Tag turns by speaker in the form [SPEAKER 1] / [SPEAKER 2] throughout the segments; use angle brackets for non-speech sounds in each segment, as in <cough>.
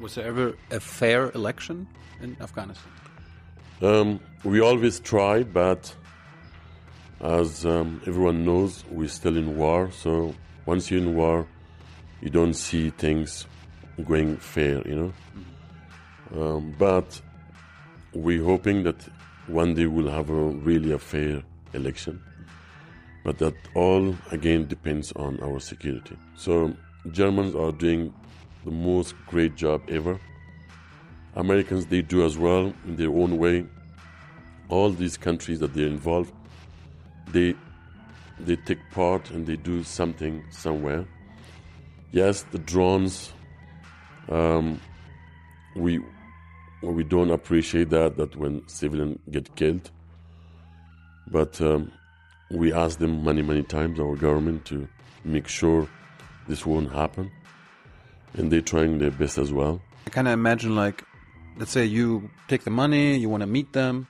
[SPEAKER 1] Was there ever a fair election in Afghanistan?
[SPEAKER 2] Um, we always try, but as um, everyone knows, we're still in war. So once you're in war, you don't see things going fair, you know. Um, but we're hoping that one day we'll have a really a fair election. But that all again depends on our security. So Germans are doing the most great job ever. Americans they do as well in their own way. All these countries that they're involved, they they take part and they do something somewhere. Yes, the drones. Um, we we don't appreciate that that when civilians get killed. But um, we ask them many many times our government to make sure this won't happen, and they're trying their best as well.
[SPEAKER 1] I kind of imagine like, let's say you take the money, you want to meet them.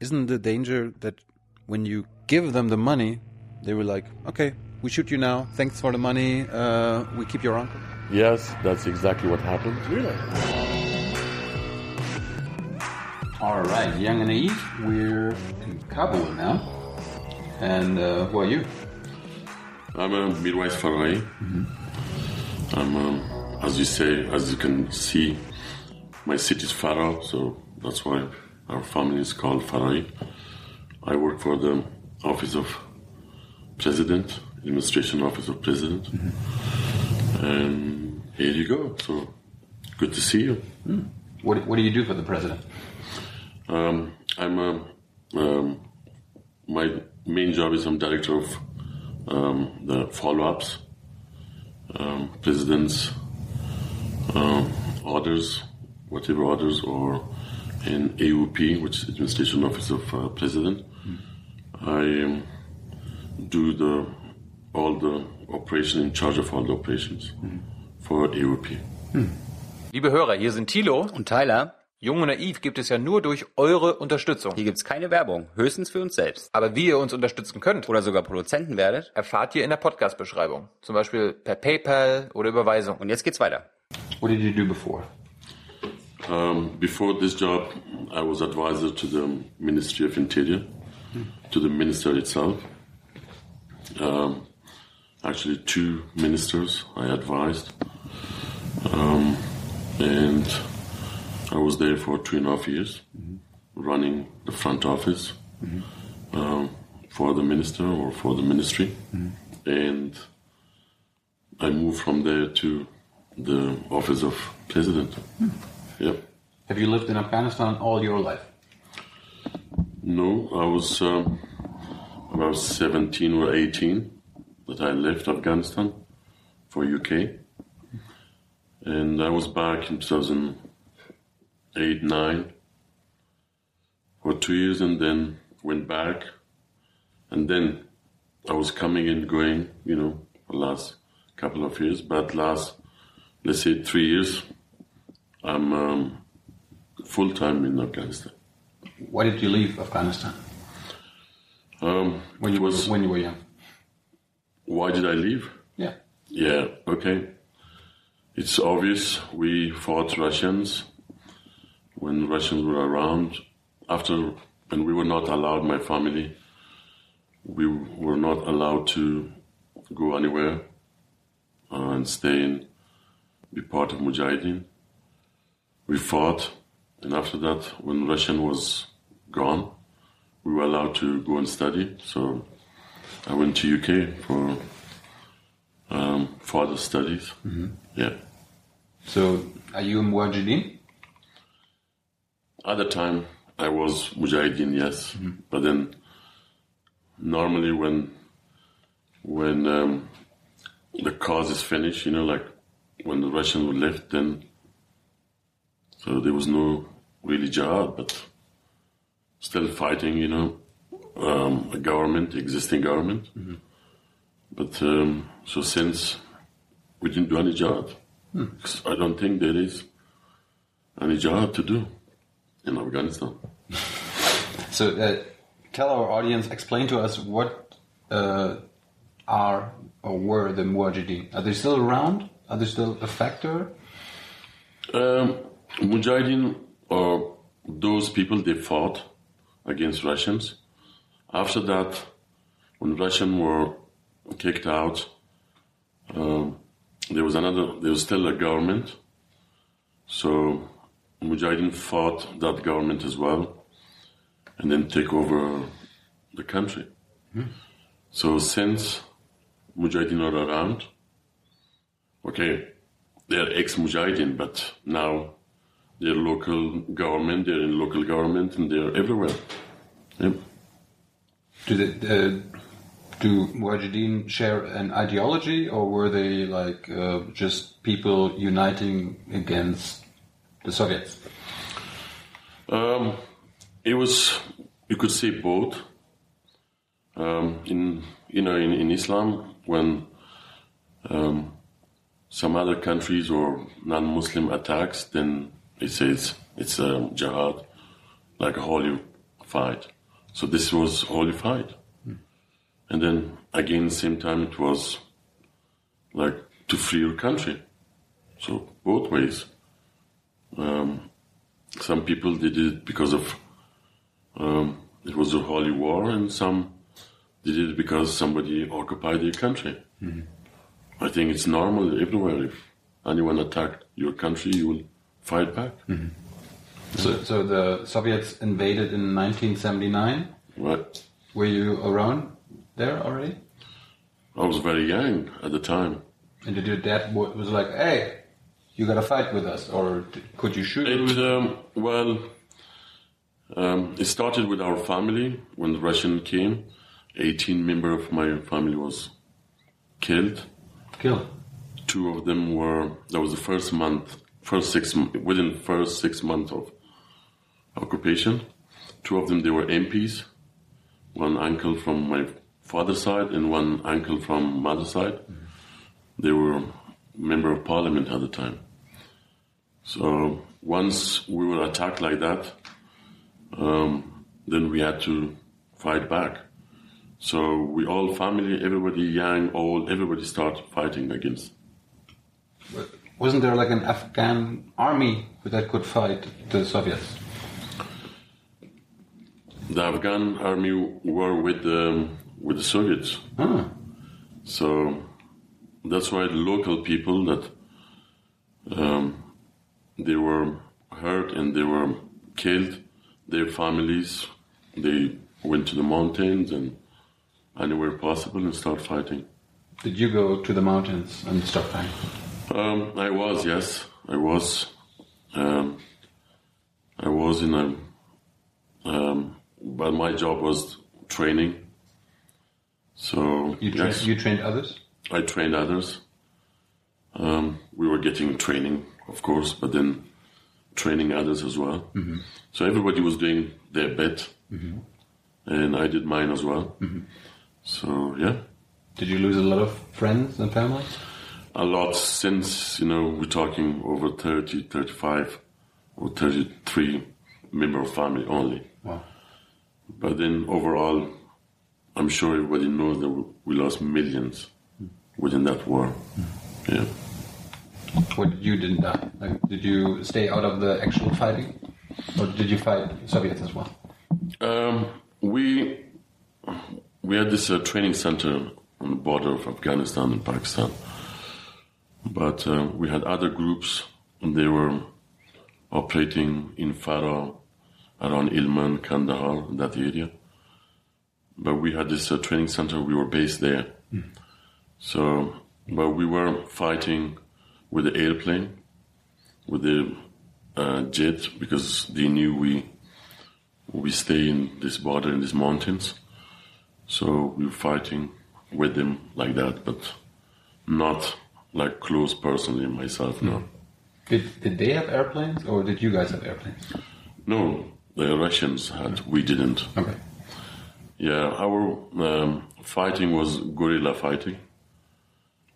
[SPEAKER 1] Isn't the danger that when you give them the money, they were like, okay, we shoot you now. Thanks for the money. Uh, we keep your uncle.
[SPEAKER 2] Yes, that's exactly what happened.
[SPEAKER 1] Really? All right, young and naive. We're in Kabul now. And uh, who are you?
[SPEAKER 2] I'm a midwife Farahi. I'm, um, as you say, as you can see, my city is Farah, so that's why our family is called Farahi. I work for the Office of President, Administration Office of President. And here you go. So good to see you.
[SPEAKER 1] What, what do you do for the president?
[SPEAKER 2] Um, I'm a, um, my main job is I'm director of um, the follow-ups, um, president's um, orders, whatever orders, or in AUP, which is Administration Office of uh, President. I um, do the all the operation in charge of all the operations for AUP.
[SPEAKER 3] Liebe Hörer, hier sind Thilo.
[SPEAKER 4] Und Tyler,
[SPEAKER 3] Jung und Naiv gibt es ja nur durch eure Unterstützung.
[SPEAKER 4] hier gibt's keine Werbung, höchstens für uns selbst.
[SPEAKER 3] Aber wie ihr uns unterstützen könnt,
[SPEAKER 4] Oder sogar Produzenten werdet.
[SPEAKER 3] erfahrt ihr in der Podcast-Beschreibung. Zum Beispiel per PayPal oder Überweisung.
[SPEAKER 4] Und jetzt geht's weiter.
[SPEAKER 1] What did you do before?
[SPEAKER 2] Um, before this job, I was advisor to the Ministry of Interior, to the minister itself. Um, actually, two ministers I advised, um, and I was there for two and a half years, running the front office um, for the minister or for the ministry, and I moved from there to the office of president. Yep.
[SPEAKER 1] Have you lived in Afghanistan all your life?
[SPEAKER 2] No, I was um, about 17 or 18 that I left Afghanistan for UK. And I was back in 2008 9 for two years and then went back. And then I was coming and going, you know, the last couple of years. But last, let's say, three years, I'm um, full time in Afghanistan.
[SPEAKER 1] Why did you leave Afghanistan
[SPEAKER 2] Um,
[SPEAKER 1] when you
[SPEAKER 2] was,
[SPEAKER 1] were when you were young?
[SPEAKER 2] why did I leave?
[SPEAKER 1] Yeah.
[SPEAKER 2] Yeah, okay. It's obvious we fought Russians when Russians were around. After, and we were not allowed, my family, we were not allowed to go anywhere uh, and stay and be part of Mujahideen. We fought, and after that, when Russian was gone, we were allowed to go and study. So I went to UK for um, further studies. Yeah.
[SPEAKER 1] So are you a Mujahideen?
[SPEAKER 2] At the time, I was Mujahideen, yes, but then normally when when um, the cause is finished, you know, like when the Russians were left, then so there was no really jihad, but still fighting, you know, um, a government, existing government. But um, so since we didn't do any jihad, 'cause I don't think there is any jihad to do in Afghanistan. <laughs>
[SPEAKER 1] So uh, tell our audience, explain to us what uh, are or were the Mujahideen. Are they still around? Are they still a factor?
[SPEAKER 2] Um, Mujahideen are those people they fought against Russians. After that, when Russians were kicked out, um, there was another. There was still a government, so Mujahideen fought that government as well, and then take over the country. So since Mujahideen are around, okay, they're ex-Mujahideen, but now they're local government, they're in local government, and they're everywhere. Yep.
[SPEAKER 1] Do they, uh, do Mujahideen share an ideology, or were they like uh, just people uniting against the Soviets?
[SPEAKER 2] Um, it was, you could say both. Um, in you know, in, in Islam, when um, some other countries or non-Muslim attacks, then it says it's a jihad, like a holy fight. So this was holy fight, and then again, same time, it was like to free your country. So both ways. Um, some people did it because of um, it was a holy war, and some did it because somebody occupied their country. I think it's normal everywhere. If anyone attacked your country, you will fight back.
[SPEAKER 1] So, so the Soviets invaded in 1979.
[SPEAKER 2] Right?
[SPEAKER 1] Were you around there already?
[SPEAKER 2] I was very young at the time.
[SPEAKER 1] And did your dad wa- was like, "Hey, you got to fight with us," or could you shoot?
[SPEAKER 2] It um, well, um, it started with our family when the Russian came. Eighteen member of my family was killed. Two of them were. That was the first month, first six within first six months of occupation. Two of them they were MPs. One uncle from my father's side and one uncle from mother's side. They were member of parliament at the time. So once we were attacked like that, um, then we had to fight back. So we all family, everybody young, old, everybody start fighting against.
[SPEAKER 1] Wasn't there like an Afghan army that could fight the Soviets?
[SPEAKER 2] The Afghan army were with the with the Soviets.
[SPEAKER 1] Ah,
[SPEAKER 2] So that's why the local people that um, they were hurt and they were killed, their families, they went to the mountains and anywhere possible and start fighting.
[SPEAKER 1] did you go to the mountains and start fighting?
[SPEAKER 2] Um, I was, yes, I was. Um, I was in a, um, but my job was training. So
[SPEAKER 1] You, tra-
[SPEAKER 2] yes.
[SPEAKER 1] you trained others.
[SPEAKER 2] I trained others. Um, we were getting training, of course, but then training others as well. So everybody was doing their bit, and I did mine as well. So yeah,
[SPEAKER 1] Did you lose a lot of friends and family?
[SPEAKER 2] a lot since you know we're talking over 30, 35, or 33 member of family only.
[SPEAKER 1] Wow.
[SPEAKER 2] But then overall, I'm sure everybody knows that we lost millions within that war. Yeah.
[SPEAKER 1] What you didn't die? Like, did you stay out of the actual fighting, or did you fight Soviets as well?
[SPEAKER 2] Um, we we had this uh, training center on the border of Afghanistan and Pakistan, but uh, we had other groups, and they were operating in Farah, around Helmand, Kandahar, that area. But we had this uh, training center. We were based there, so but we were fighting with the airplane, with the uh, jet, because they knew we we stay in this border in these mountains. So we were fighting with them like that, but not like close personally myself. No,
[SPEAKER 1] Did, did they have airplanes, or did you guys have airplanes?
[SPEAKER 2] no, the Russians had. We didn't.
[SPEAKER 1] Okay.
[SPEAKER 2] Yeah, our um, fighting was guerrilla fighting,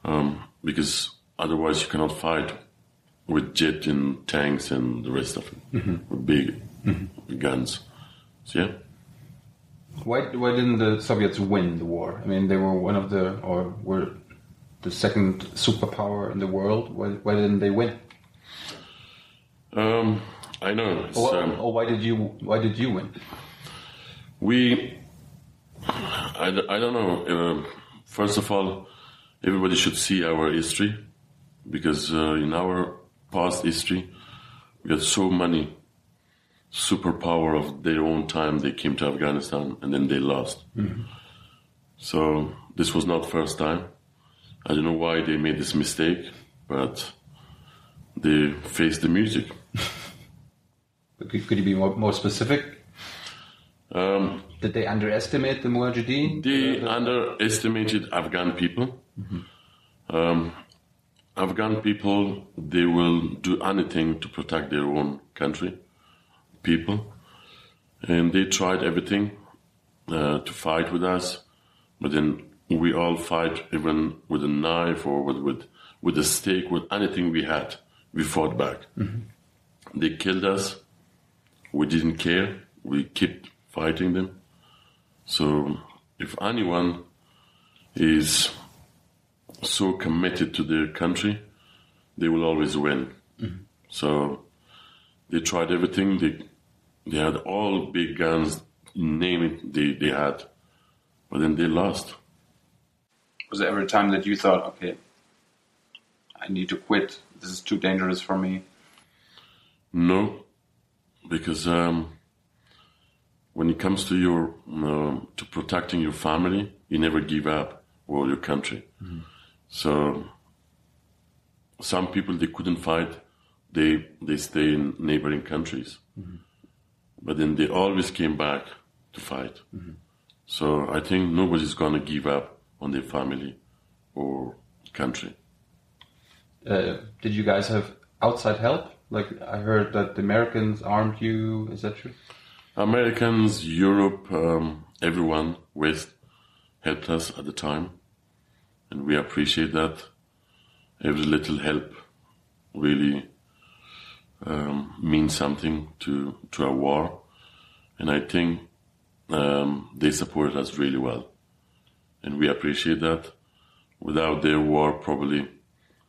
[SPEAKER 2] um, because otherwise you cannot fight with jet and tanks and the rest of it with big guns. So yeah.
[SPEAKER 1] Why, why didn't the Soviets win the war? I mean, they were one of the, or were the second superpower in the world. Why, why didn't they win?
[SPEAKER 2] Um, I know.
[SPEAKER 1] Or,
[SPEAKER 2] um,
[SPEAKER 1] or why did you why did you win?
[SPEAKER 2] we, I, I don't know. Um first of all, everybody should see our history because uh, in our past history, we had so many superpower of their own time. They came to Afghanistan and then they lost. So this was not first time. I don't know why they made this mistake, but they faced the music. <laughs>
[SPEAKER 1] Could, could you be more, more specific?
[SPEAKER 2] Um,
[SPEAKER 1] Did they underestimate the Mujahideen?
[SPEAKER 2] They underestimated Afghan people. Um, Afghan people, they will do anything to protect their own country, people, and they tried everything uh, to fight with us, but then we all fight even with a knife or with with, with a stick, with anything we had. We fought back. They killed us. We didn't care. We kept fighting them. So if anyone is so committed to their country, they will always win. So they tried everything. They they had all big guns, name it, they, they had, but then they lost.
[SPEAKER 5] Was there ever a time that you thought, okay, I need to quit? This is too dangerous for me.
[SPEAKER 2] No, because um, when it comes to your um to protecting your family, you never give up or your country. So some people they couldn't fight, they they stay in neighboring countries, but then they always came back to fight. So I think nobody's gonna give up on their family or country.
[SPEAKER 1] Uh, did you guys have outside help? Like I heard that the Americans armed you. Is that true?
[SPEAKER 2] Americans, Europe, um, everyone, West helped us at the time, and we appreciate that. Every little help really um, means something to to our war, and I think um, they support us really well, and we appreciate that. Without their war, probably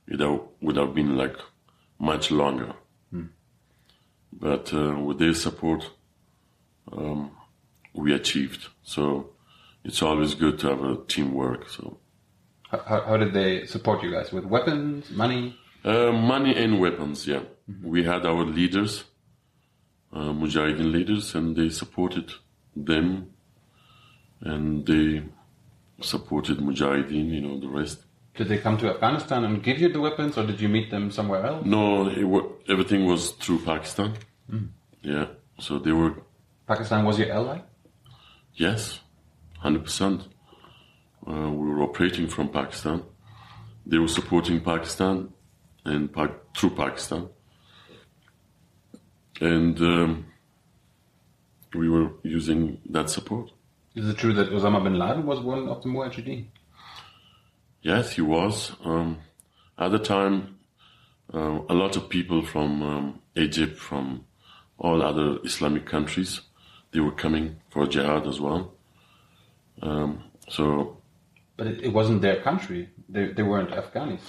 [SPEAKER 2] it would- would have been like much longer. But uh, with their support, we achieved. So it's always good to have a teamwork. So
[SPEAKER 1] How, how, how did they support you guys with weapons, money?
[SPEAKER 2] uh, money and weapons, yeah. We had our leaders, uh, Mujahideen leaders, and they supported them, and they supported Mujahideen. You know the rest.
[SPEAKER 1] Did they come to Afghanistan and give you the weapons, or did you meet them somewhere else?
[SPEAKER 2] No, it wa- everything was through Pakistan. Yeah, so they were
[SPEAKER 1] Pakistan was your ally.
[SPEAKER 2] Yes, hundred percent. Uh, we were operating from Pakistan. They were supporting Pakistan and pa- through Pakistan, and um, we were using that support.
[SPEAKER 1] Is it true that Osama bin Laden was one of the Mujahideen?
[SPEAKER 2] Yes, he was. Um, at the time, uh, a lot of people from um, Egypt, from all other Islamic countries, they were coming for jihad as well. Um, so
[SPEAKER 1] But it, it wasn't their country. They, they weren't Afghanis.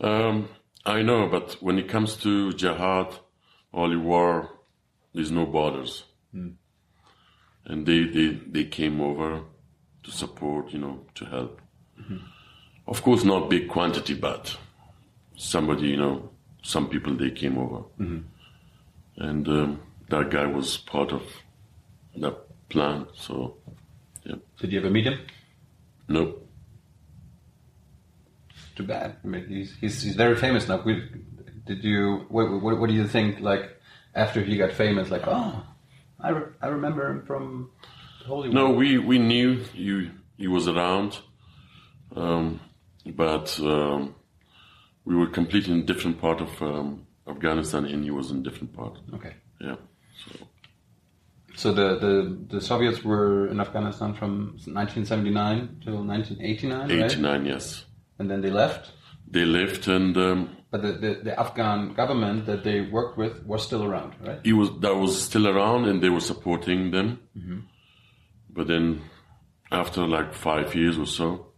[SPEAKER 2] Um, I know, but when it comes to jihad, holy war, there's no borders. Hmm. And they, they, they came over to support, you know, to help. Hmm. Of course, not big quantity, but somebody, you know, some people, they came over. Hmm. And um, that guy was part of that plan, so, yeah.
[SPEAKER 1] Did you ever meet him?
[SPEAKER 2] No.
[SPEAKER 1] Too bad. I mean, he's, he's, he's very famous now. We- Did you? What, what, what do you think? Like after he got famous, like oh, I, re- I remember him from the Holy
[SPEAKER 2] No, we, we knew he, he was around, um, but um, we were completely in a different part of um, Afghanistan, and he was in a different part.
[SPEAKER 1] Okay.
[SPEAKER 2] Yeah. So
[SPEAKER 1] So the, the, the Soviets were in Afghanistan from 1979 till 1989, right?
[SPEAKER 2] 89, yes.
[SPEAKER 1] And then they left.
[SPEAKER 2] They left, and um,
[SPEAKER 1] But the, the, the Afghan government that they worked with was still around, right?
[SPEAKER 2] he was that was still around, and they were supporting them. But then, after like five years or so,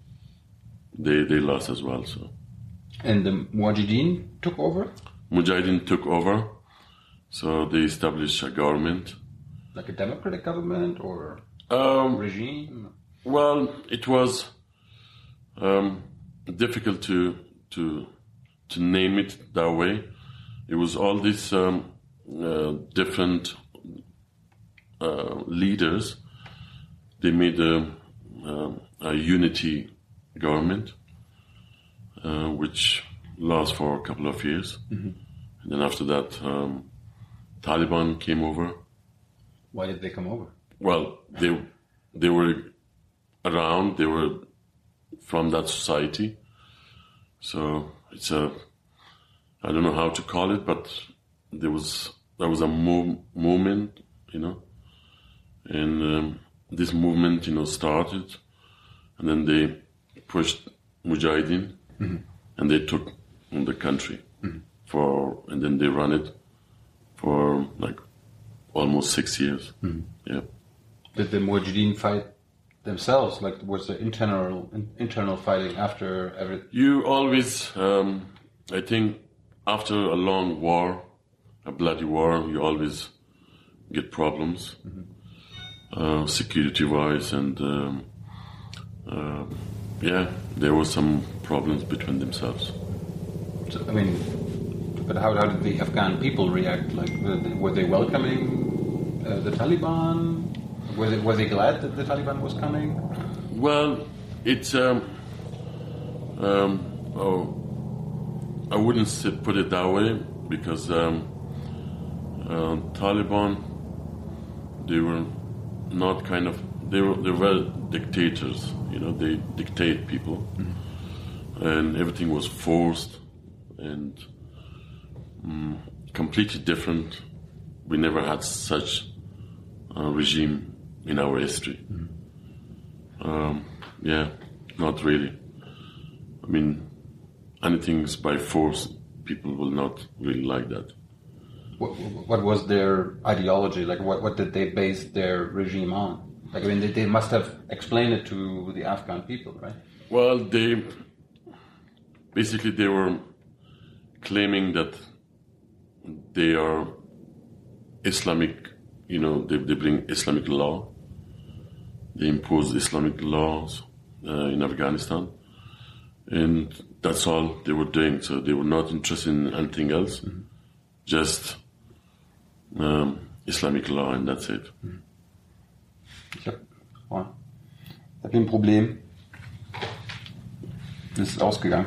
[SPEAKER 2] they they lost as well. So
[SPEAKER 1] And the Mujahideen took over.
[SPEAKER 2] Mujahideen took over, So they established a government.
[SPEAKER 1] Like a democratic government or
[SPEAKER 2] Um,
[SPEAKER 1] regime?
[SPEAKER 2] Well, it was um, difficult to to to name it that way. It was all these um, uh, different uh, leaders. They made a, um a unity government, uh, which lasts for a couple of years, and then after that, um, Taliban came over.
[SPEAKER 1] Why did they come over?
[SPEAKER 2] Well, they they were around. They were from that society. So it's a I don't know how to call it, but there was there was a move, movement, you know, and um, this movement, you know, started, and then they pushed Mujahideen, mm-hmm. and they took the country mm-hmm. for, and then they ran it for like almost six years. Mm-hmm. Yeah.
[SPEAKER 1] Did the Mujahideen fight themselves? Like, was there internal in, internal fighting after every?
[SPEAKER 2] You always, um, I think, after a long war, a bloody war, you always get problems, uh, security-wise, and um, uh, yeah, there were some problems between themselves.
[SPEAKER 1] So, I mean, but how, how did the Afghan people react? Like, were they, were they welcoming uh, the Taliban? Were they, were they glad that the Taliban was coming?
[SPEAKER 2] Well, it's um, um, oh, I wouldn't put it that way because um, uh, Taliban they were not kind of they were they were dictators. You know, they dictate people, and everything was forced and mm, completely different. We never had such a regime in our history. Um, yeah, not really. I mean, anything's by force. People will not really like that.
[SPEAKER 1] What, what was their ideology? Like, what, what did they base their regime on? Like, I mean, they, they must have explained it to the Afghan people, right?
[SPEAKER 2] Well, they basically they were claiming that they are Islamic. You know, they, they bring Islamic law. They imposed Islamic laws uh, in Afghanistan, and that's all they were doing. So they were not interested in anything else, just um, Islamic law, and that's it.
[SPEAKER 1] Ich hab, oh, ich hab hier ein Problem. Das ist ausgegangen.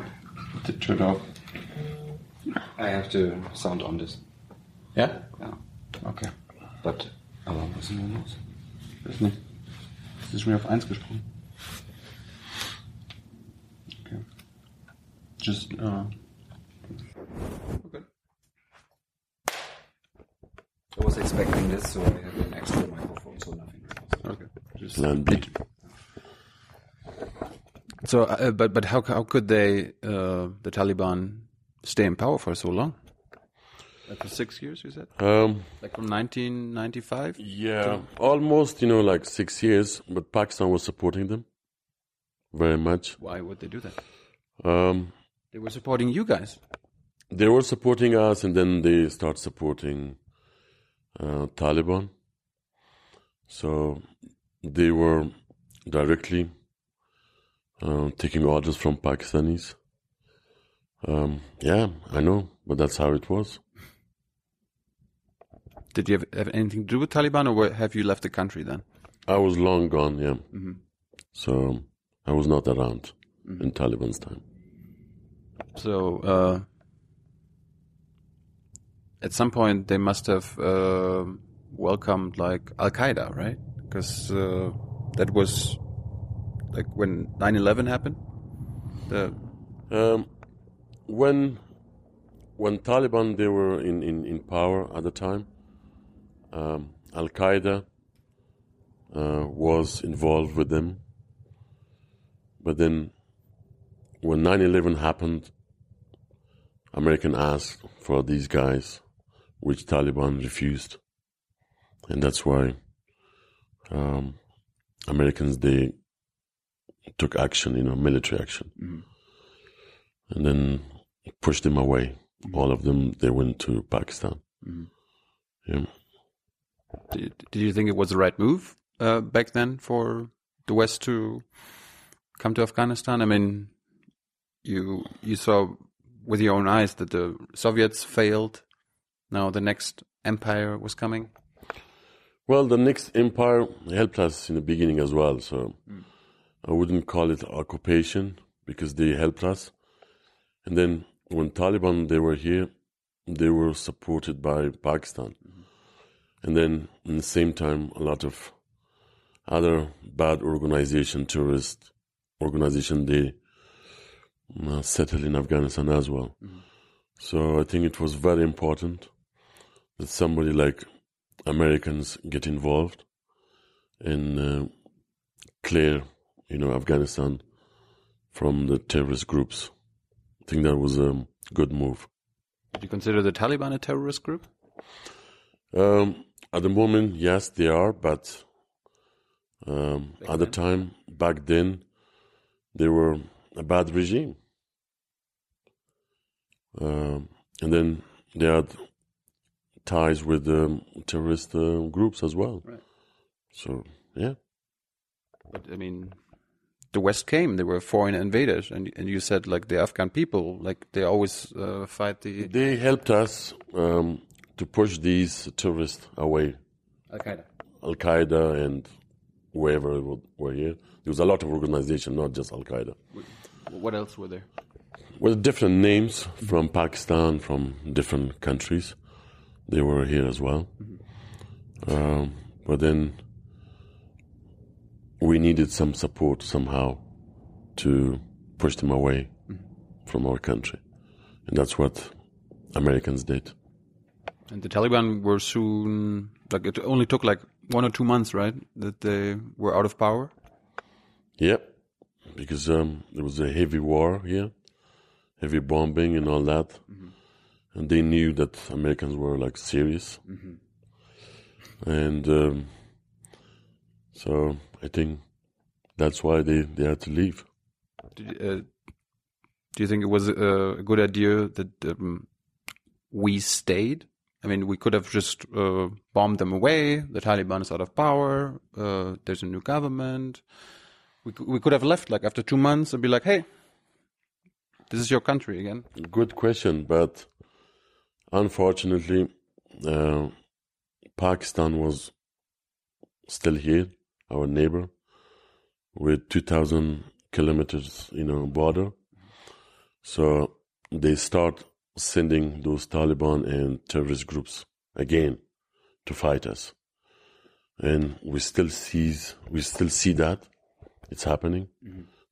[SPEAKER 1] Das turned off.
[SPEAKER 6] I have to sound on this.
[SPEAKER 1] Ja?
[SPEAKER 6] Ja.
[SPEAKER 1] Okay.
[SPEAKER 6] But, aber was ist denn los?
[SPEAKER 1] Weiß nicht. Es ist schon wieder auf 1 gesprungen. Okay. Just, uh, okay.
[SPEAKER 6] I was expecting this, so I have an extra microphone, so nothing.
[SPEAKER 1] Okay. Just
[SPEAKER 2] Plan B.
[SPEAKER 1] So, uh, but but how how could they uh, the Taliban stay in power for so long? Like for six years, you said?
[SPEAKER 2] Um,
[SPEAKER 1] Like from 1995?
[SPEAKER 2] Yeah, almost, you know, like six years, but Pakistan was supporting them very much.
[SPEAKER 1] Why would they do that?
[SPEAKER 2] Um,
[SPEAKER 1] They were supporting you guys.
[SPEAKER 2] they were supporting us, and then they start supporting uh, Taliban. So they were directly uh, taking orders from Pakistanis. Um, yeah, I know, but that's how it was.
[SPEAKER 1] Did you have, have anything to do with Taliban, or have you left the country then?
[SPEAKER 2] I was long gone, yeah. So I was not around in Taliban's time.
[SPEAKER 1] So uh, at some point they must have uh, welcomed like Al Qaeda, right? Because uh, that was like when 9/11 happened. The
[SPEAKER 2] Um, when when Taliban they were in, in, in power at the time, um, Al Qaeda uh, was involved with them. But then, when 9/11 happened, American asked for these guys, which Taliban refused, and that's why um, Americans they took action, you know, military action and then pushed them away. All of them, they went to Pakistan. Yeah.
[SPEAKER 1] Did, did you think it was the right move uh, back then for the West to come to Afghanistan? I mean, you you saw with your own eyes that the Soviets failed. Now the next empire was coming.
[SPEAKER 2] Well, the next empire helped us in the beginning as well, so I wouldn't call it occupation because they helped us. And then when Taliban they were here, they were supported by Pakistan. And then in the same time, a lot of other bad organization, terrorist organization, they uh, settled in Afghanistan as well. So I think it was very important that somebody like Americans get involved and uh, clear, you know, Afghanistan from the terrorist groups. I think that was a good move.
[SPEAKER 1] Do you consider the Taliban a terrorist group?
[SPEAKER 2] Um, at the moment, yes, they are, but um, at the time, back then, they were a bad regime. Um, and then they had ties with um, terrorist uh, groups as well.
[SPEAKER 1] Right.
[SPEAKER 2] So, yeah.
[SPEAKER 1] But I mean, the West came; they were foreign invaders, and and you said like the Afghan people, like they always uh, fight the
[SPEAKER 2] They helped us um, to push these terrorists away.
[SPEAKER 1] Al Qaeda.
[SPEAKER 2] Al Qaeda and wherever were- were here. There was a lot of organization, not just Al Qaeda.
[SPEAKER 1] What else were there?
[SPEAKER 2] With different names from Pakistan, from different countries. They were here as well. Um, but then we needed some support somehow to push them away from our country. And that's what Americans did.
[SPEAKER 1] And the Taliban were soon like it only took like one or two months, right? That they were out of power.
[SPEAKER 2] Yep, because um, there was a heavy war here, heavy bombing and all that, and they knew that Americans were like serious, and um, so I think that's why they, they had to leave.
[SPEAKER 1] Did, uh, do you think it was a good idea that um, we stayed? I mean, we could have just uh, bombed them away. The Taliban is out of power. Uh, there's a new government. We we could have left like after two months and be like, "Hey, this is your country again."
[SPEAKER 2] Good question, but unfortunately, uh, Pakistan was still here, our neighbor, with 2,000 kilometers, you know, border. So they start sending those Taliban and terrorist groups again to fight us, and we still sees we still see that it's happening.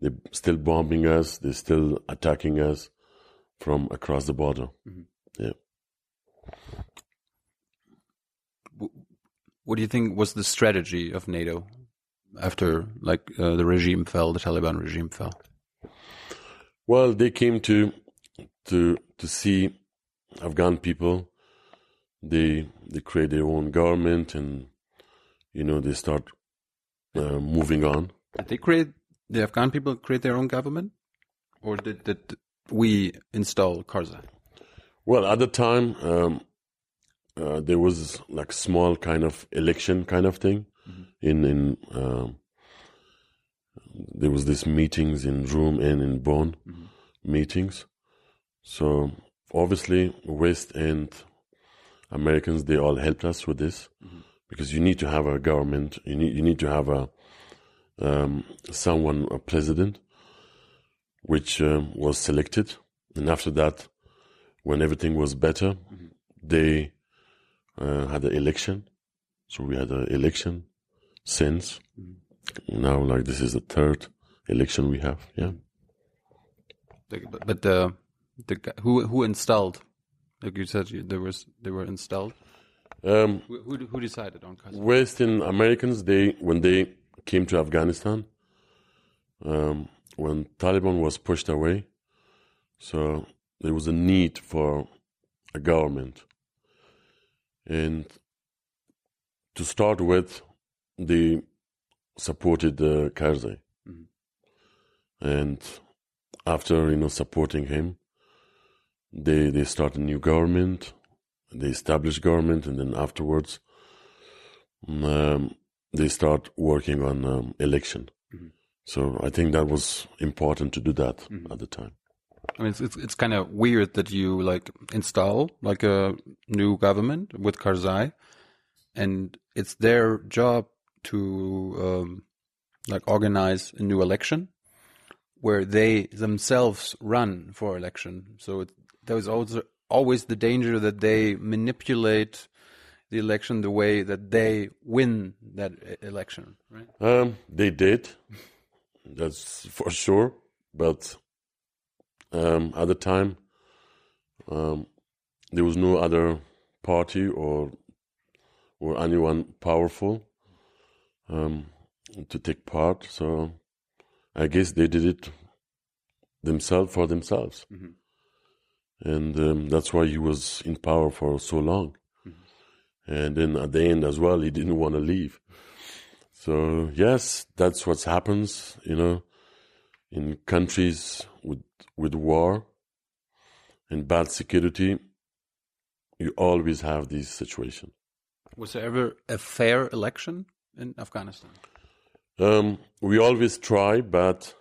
[SPEAKER 2] They're still bombing us. They're still attacking us from across the border. Yeah.
[SPEAKER 1] What do you think was the strategy of NATO after like uh, the regime fell, the Taliban regime fell?
[SPEAKER 2] Well, they came to to to see Afghan people. They they create their own government, and you know they start uh, moving on.
[SPEAKER 1] Did they create the Afghan people create their own government, or did, did we install Karzai?
[SPEAKER 2] Well, at the time, um, uh, there was like small kind of election kind of thing. In in um, there was this meetings in Rome and in Bonn meetings. So obviously, West and Americans they all helped us with this because you need to have a government. You need you need to have a um, someone a president, which um, was selected, and after that, when everything was better, they uh, had an election. So we had an election since now, like this is the third election we have. Yeah.
[SPEAKER 1] But but the the guy- who who installed? Like you said, you- there was they were installed.
[SPEAKER 2] Um,
[SPEAKER 1] Who who, who decided on Karzai?
[SPEAKER 2] Western Americans, they when they came to Afghanistan, um, when Taliban was pushed away, so there was a need for a government, and to start with, they supported uh, Karzai, and after you know supporting him, they they start a new government, they establish government, and then afterwards, um, they start working on um, election. So I think that was important to do that at the time.
[SPEAKER 1] I mean, it's it's, it's kind of weird that you like install like a new government with Karzai, and it's their job to um, like organize a new election, where they themselves run for election. So it, there is also always the danger that they manipulate the election the way that they win that election, right?
[SPEAKER 2] Um, they did, that's for sure. But um, at the time, um, there was no other party or or anyone powerful um, to take part. So I guess they did it themselves for themselves, and um, that's why he was in power for so long. And then at the end as well, he didn't want to leave. So yes, that's what happens, you know, in countries with with war and bad security. You always have this situation.
[SPEAKER 1] Was there ever a fair election in Afghanistan?
[SPEAKER 2] Um, we always try, but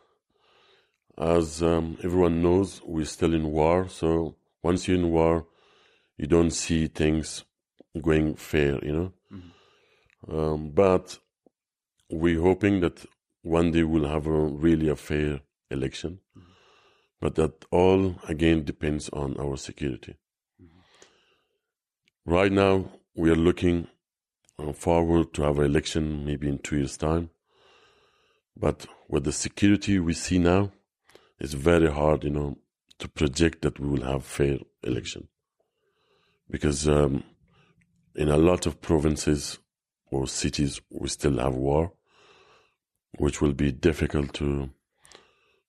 [SPEAKER 2] as um, everyone knows, we're still in war. So once you're in war, you don't see things going fair, you know. Um, but we're hoping that one day we'll have a really a fair election. But that all again depends on our security. Right now, we are looking uh, forward to our election maybe in two years' time. But with the security we see now, it's very hard, you know, to project that we will have fair election. Because um, in a lot of provinces or cities, we still have war, which will be difficult to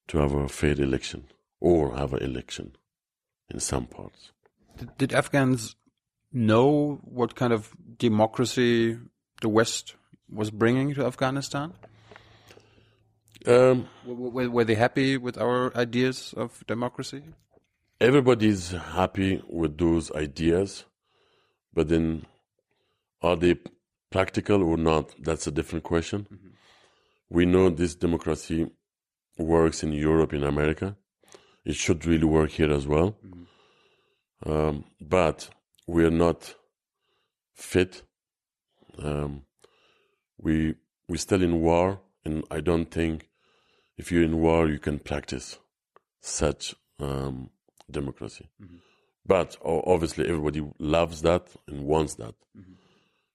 [SPEAKER 2] to have a fair election or have an election in some parts.
[SPEAKER 1] Did, did Afghans know what kind of democracy the West was bringing to Afghanistan?
[SPEAKER 2] Um,
[SPEAKER 1] W- Were, were they happy with our ideas of democracy?
[SPEAKER 2] everybody's happy with those ideas, but then are they practical or not? That's a different question. We know this democracy works in Europe, in America. It should really work here as well. Um, but we are not fit. Um, we we're still in war, and I don't think if you're in war you can practice such um, democracy. But obviously, everybody loves that and wants that.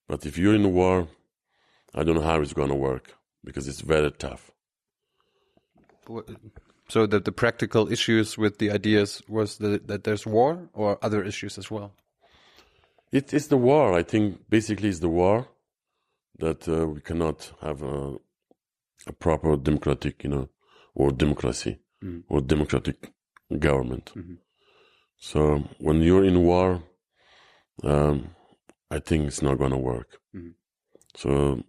[SPEAKER 2] But if you're in war, I don't know how it's going to work because it's very tough.
[SPEAKER 1] Wh- So that the practical issues with the ideas was the, that there's war or other issues as well?
[SPEAKER 2] It is the war. I think basically it's the war that uh, we cannot have a, a proper democratic, you know, or democracy mm-hmm. or democratic government. Mm-hmm. So when you're in war, um, I think it's not going to work. Mm-hmm. So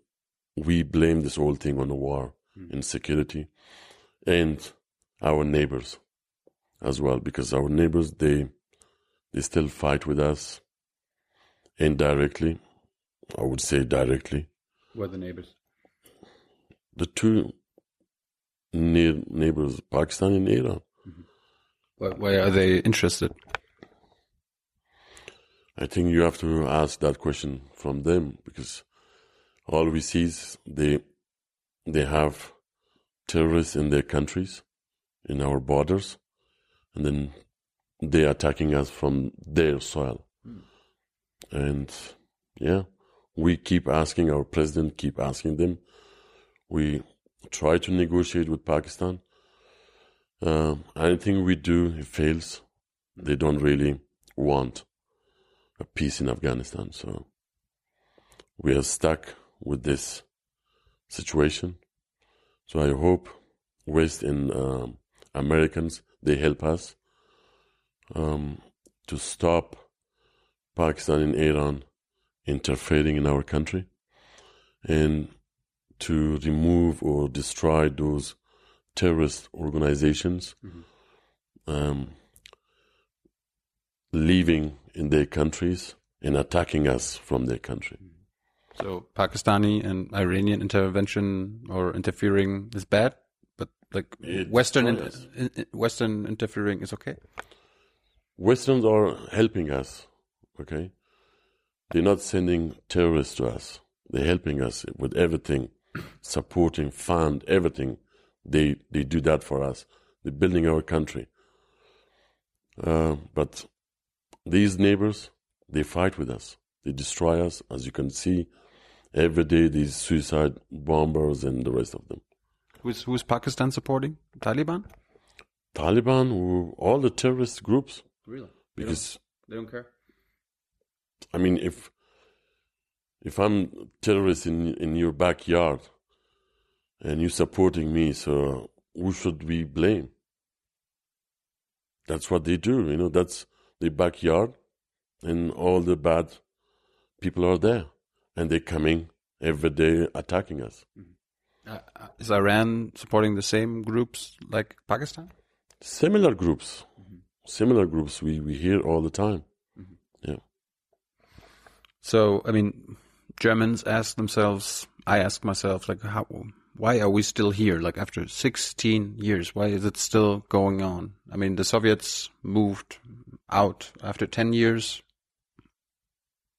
[SPEAKER 2] we blame this whole thing on the war, insecurity, and our neighbors as well, because our neighbors they they still fight with us indirectly. I would say directly.
[SPEAKER 1] Were the neighbors?
[SPEAKER 2] The two near neighbors, Pakistan and Iran. Mm-hmm.
[SPEAKER 1] Why, why are they interested?
[SPEAKER 2] I think you have to ask that question from them because all we see is they they have terrorists in their countries, in our borders, and then they are attacking us from their soil. Hmm. And yeah, we keep asking our president, keep asking them. We try to negotiate with Pakistan. Um, anything we do, it fails. They don't really want a peace in Afghanistan. So we are stuck with this situation. So I hope West and um, Americans they help us um, to stop Pakistan and Iran interfering in our country and to remove or destroy those terrorist organizations um, living in their countries and attacking us from their country.
[SPEAKER 1] So Pakistani and Iranian intervention or interfering is bad, but like
[SPEAKER 2] It
[SPEAKER 1] Western in- in- Western interfering is okay.
[SPEAKER 2] Westerns are helping us, okay? They're not sending terrorists to us. They're helping us with everything, supporting, fund, everything. They they do that for us. They're building our country. Uh, but these neighbors, they fight with us. They destroy us, as you can see. Every day, these suicide bombers and the rest of them.
[SPEAKER 1] Who's who's Pakistan supporting? Taliban?
[SPEAKER 2] Taliban, who, all the terrorist groups,
[SPEAKER 1] Really?
[SPEAKER 2] because
[SPEAKER 1] They don't care.
[SPEAKER 2] I mean, if if I'm terrorist in in your backyard and you're supporting me, so who should we blame? That's what they do, you know. That's the backyard, and all the bad people are there, and they're coming every day attacking us.
[SPEAKER 1] Uh, uh, is Iran supporting the same groups like Pakistan?
[SPEAKER 2] Similar groups, similar groups. We we hear all the time. Yeah.
[SPEAKER 1] So, I mean, Germans ask themselves, I ask myself, like, how, why are we still here? Like, after 16 years, why is it still going on? I mean, the Soviets moved out after 10 years.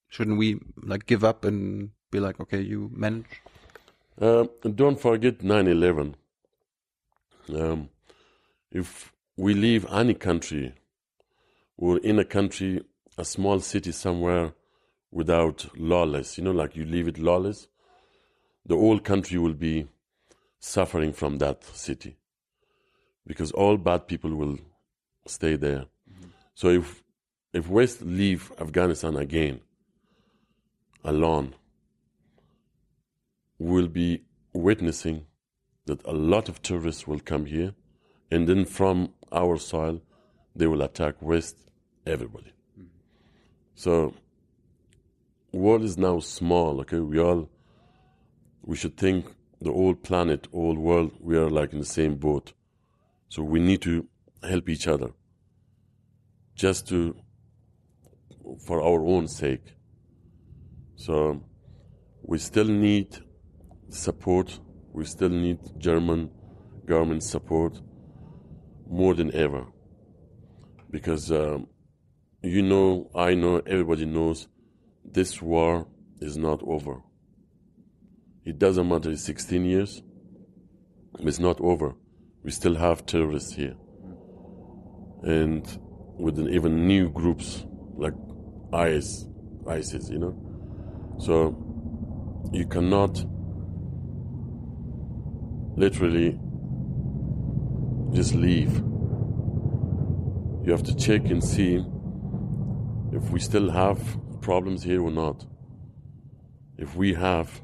[SPEAKER 1] Shouldn't we, like, give up and be like, okay, you manage?
[SPEAKER 2] Um, don't forget 9 11. Um, if we leave any country or in a country, a small city somewhere without lawless, you know, like you leave it lawless, the whole country will be suffering from that city because all bad people will stay there. So if if West leave Afghanistan again alone, we'll be witnessing that a lot of tourists will come here, and then from our soil, they will attack West, everybody. Mm-hmm. So, world is now small. Okay, we all we should think the whole planet, whole world, we are like in the same boat. So we need to help each other, just to for our own sake. So we still need support. We still need German government support more than ever. Because um, you know, I know, everybody knows this war is not over. It doesn't matter, it's 16 years, it's not over. We still have terrorists here. And with even new groups like IS, ISIS, you know. So you cannot literally just leave. You have to check and see if we still have problems here or not. If we have,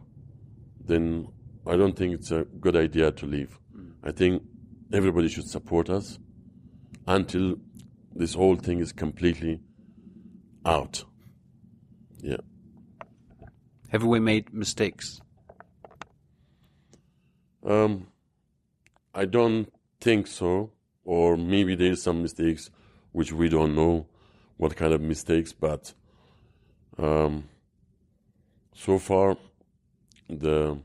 [SPEAKER 2] then I don't think it's a good idea to leave. I think everybody should support us until this whole thing is completely out. Yeah.
[SPEAKER 1] Have we made mistakes?
[SPEAKER 2] Um, I don't think so, or maybe there's some mistakes which we don't know what kind of mistakes, but um, so far the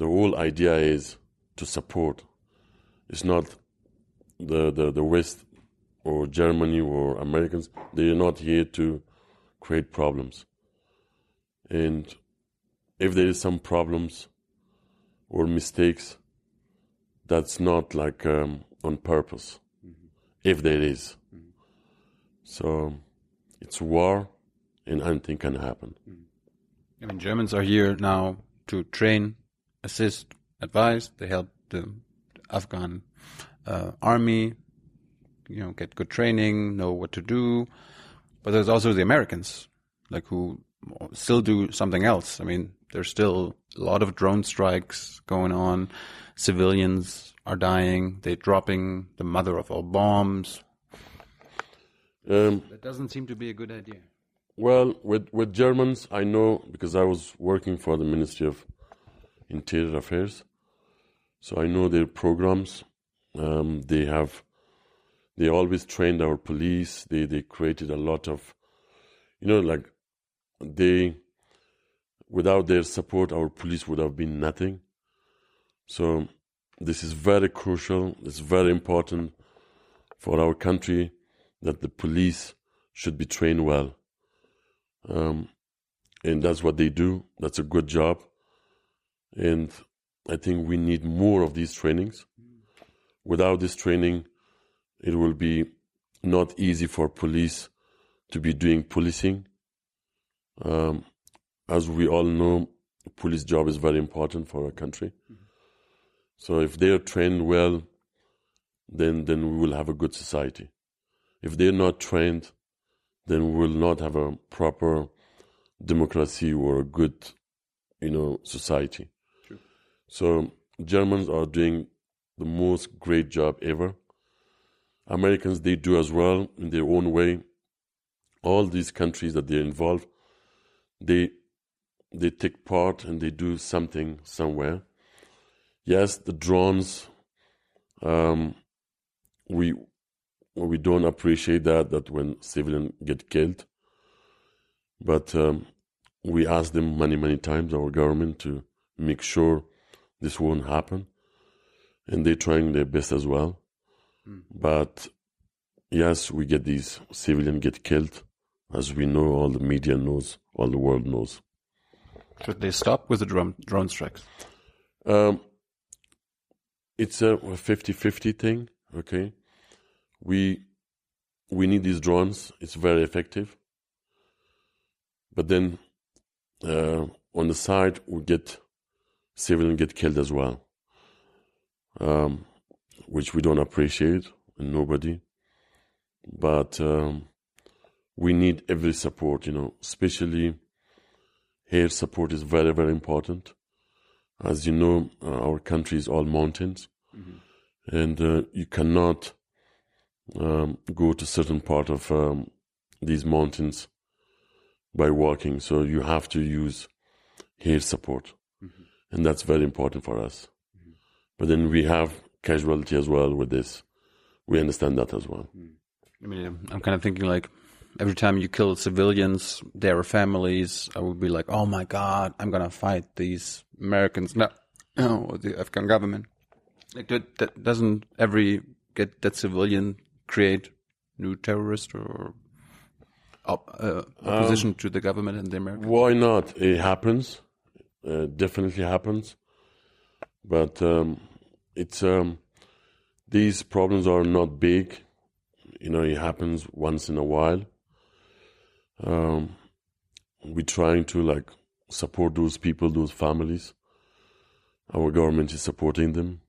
[SPEAKER 2] the whole idea is to support. It's not the, the, the West or Germany or Americans. They are not here to create problems. And if there is some problems or mistakes, that's not like um, on purpose. If there is, so it's war, and anything can happen.
[SPEAKER 1] I mean, Germans are here now to train, assist, advise. They help the Afghan uh, army, you know, get good training, know what to do. But there's also the Americans, like who still do something else. I mean, there's still a lot of drone strikes going on. Civilians are dying. They're dropping the mother of all bombs.
[SPEAKER 2] Um,
[SPEAKER 1] That doesn't seem to be a good idea.
[SPEAKER 2] Well, with with Germans, I know because I was working for the Ministry of Interior Affairs, so I know their programs. Um, they have, they always trained our police. They they created a lot of, you know, like they, without their support, our police would have been nothing. So this is very crucial. It's very important for our country that the police should be trained well. Um, and that's what they do. That's a good job. And I think we need more of these trainings. Without this training, it will be not easy for police to be doing policing. Um, as we all know, police job is very important for our country. So if they are trained well, then then we will have a good society. If they're not trained, then we will not have a proper democracy or a good, you know, society. So Germans are doing the most great job ever. Americans they do as well in their own way. All these countries that they're involved, they they take part and they do something somewhere. Yes, the drones. Um, we we don't appreciate that that when civilians get killed, but um, we ask them many many times our government to make sure this won't happen, and they're trying their best as well. But yes, we get these civilians get killed, as we know, all the media knows, all the world knows.
[SPEAKER 1] Should they stop with the drone, drone strikes?
[SPEAKER 2] Um, it's a 50-50 thing, okay? We we need these drones. It's very effective. But then uh, on the side, we get civilians get killed as well, um, which we don't appreciate, and nobody. But um, we need every support, you know, especially air support is very, very important. As you know, uh, our country is all mountains, and uh, you cannot um, go to certain part of um, these mountains by walking. So you have to use air support, and that's very important for us. But then we have casualty as well with this. We understand that as well.
[SPEAKER 1] I mean, I'm kind of thinking like every time you kill civilians, their families, I would be like, oh my god, I'm gonna fight these Americans, no, no, the Afghan government. Like that, that doesn't every get that civilian create new terrorist or op, uh, opposition to the government and the American.
[SPEAKER 2] Why not? It happens. Uh, definitely happens. But um, it's um, these problems are not big. You know, it happens once in a while. Um, we're trying to like support those people, those families. Our government is supporting them.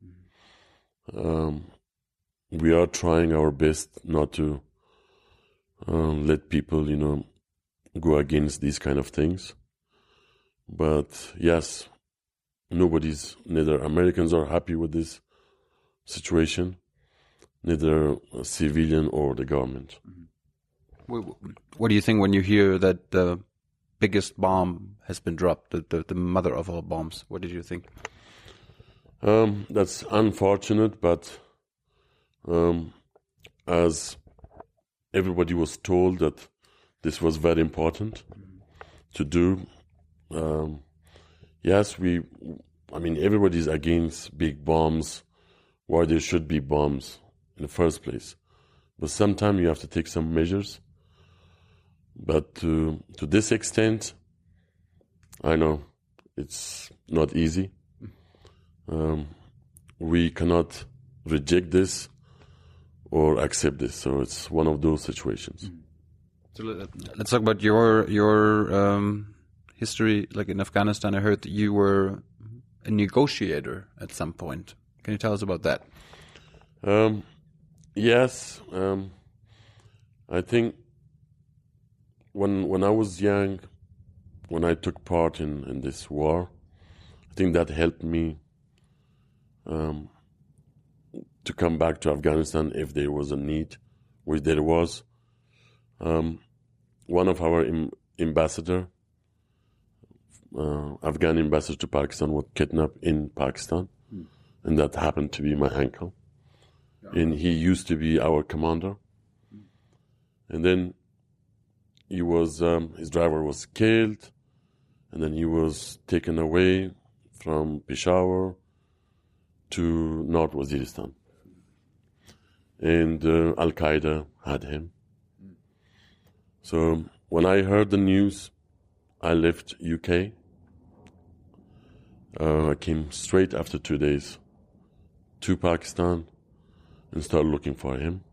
[SPEAKER 2] Um, we are trying our best not to um, let people, you know, go against these kind of things. But yes, nobody's, neither Americans are happy with this situation, neither civilian or the government.
[SPEAKER 1] Wh- What do you think when you hear that the biggest bomb has been dropped, the, the, the mother of all bombs? What did you think?
[SPEAKER 2] Um, that's unfortunate, but um, as everybody was told that this was very important to do, um, yes, we, I mean, everybody's against big bombs, why there should be bombs in the first place. But sometimes you have to take some measures. But to to this extent, I know it's not easy. Um, we cannot reject this or accept this. So it's one of those situations.
[SPEAKER 1] So let- let's talk about your your um, history. Like in Afghanistan, I heard that you were a negotiator at some point. Can you tell us about that?
[SPEAKER 2] Um, yes, um, I think when when I was young, when I took part in, in this war, I think that helped me um, to come back to Afghanistan if there was a need, which there was. Um, one of our Im- ambassador, uh, Afghan ambassador to Pakistan, was kidnapped in Pakistan, and that happened to be my uncle. And he used to be our commander. And then he was um, his driver was killed, and then he was taken away from Peshawar to North Waziristan, and uh, Al Qaeda had him. So when I heard the news, I left UK. Uh, I came straight after two days to Pakistan and started looking for him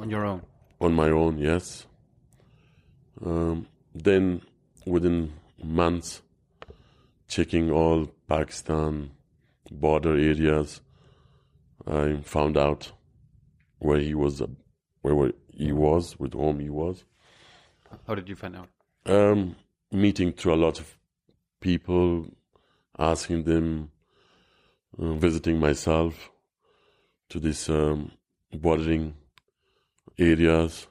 [SPEAKER 1] On your own.
[SPEAKER 2] on my own. Yes. Um, then within months, checking all Pakistan border areas, I found out where he was, uh, where, where he was, with whom he was.
[SPEAKER 1] How did you find out?
[SPEAKER 2] Um, meeting to a lot of people, asking them, uh, visiting myself to these um, bordering areas.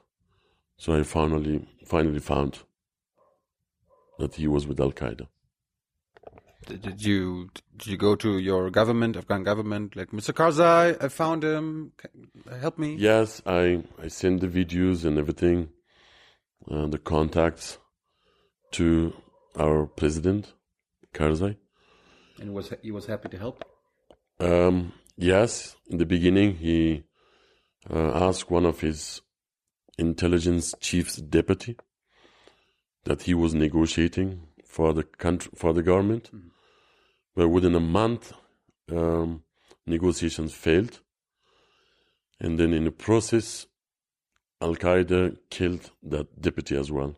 [SPEAKER 2] So I finally finally found that he was with Al Qaeda.
[SPEAKER 1] Did, did you did you go to your government, Afghan government, like Mr. Karzai? I found him. Help me.
[SPEAKER 2] Yes, I I sent the videos and everything, uh, the contacts to our president Karzai.
[SPEAKER 6] And was he was happy to help?
[SPEAKER 2] Um, yes, in the beginning, he uh, asked one of his intelligence chief's deputy that he was negotiating for the country for the government, but within a month, um, negotiations failed, and then in the process, Al Qaeda killed that deputy as well.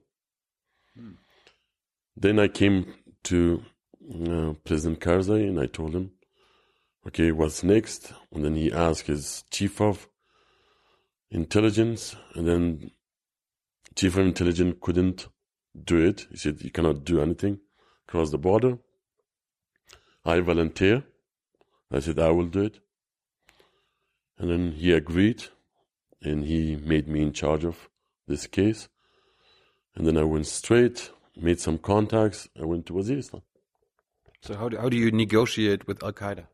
[SPEAKER 2] Then I came to uh, President Karzai and I told him okay, what's next? And then he asked his chief of intelligence, and then chief of intelligence couldn't do it. He said, you cannot do anything across the border. I volunteer. I said, I will do it. And then he agreed, and he made me in charge of this case. And then I went straight, made some contacts. I went to Waziristan.
[SPEAKER 1] So how do, how do you negotiate with Al Qaeda?